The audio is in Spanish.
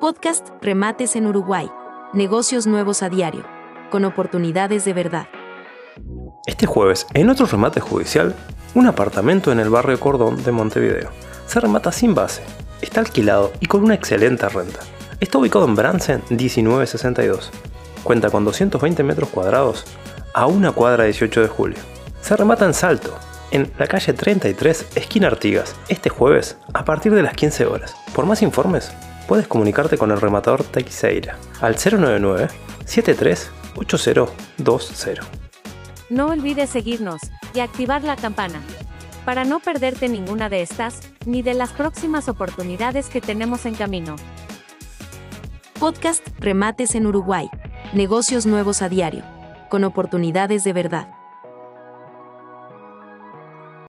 Podcast Remates en Uruguay. Negocios nuevos a diario. Con oportunidades de verdad. Este jueves, en otro remate judicial, un apartamento en el barrio Cordón de Montevideo. Se remata sin base, está alquilado y con una excelente renta. Está ubicado en Bransen 1962. Cuenta con 220 metros cuadrados a una cuadra 18 de julio. Se remata en Salto, en la calle 33, esquina Artigas, este jueves a partir de las 15 horas. Por más informes, puedes comunicarte con el rematador Teixeira al 099 738020. No olvides seguirnos y activar la campana para no perderte ninguna de estas ni de las próximas oportunidades que tenemos en camino. Podcast Remates en Uruguay. Negocios nuevos a diario. Con oportunidades de verdad.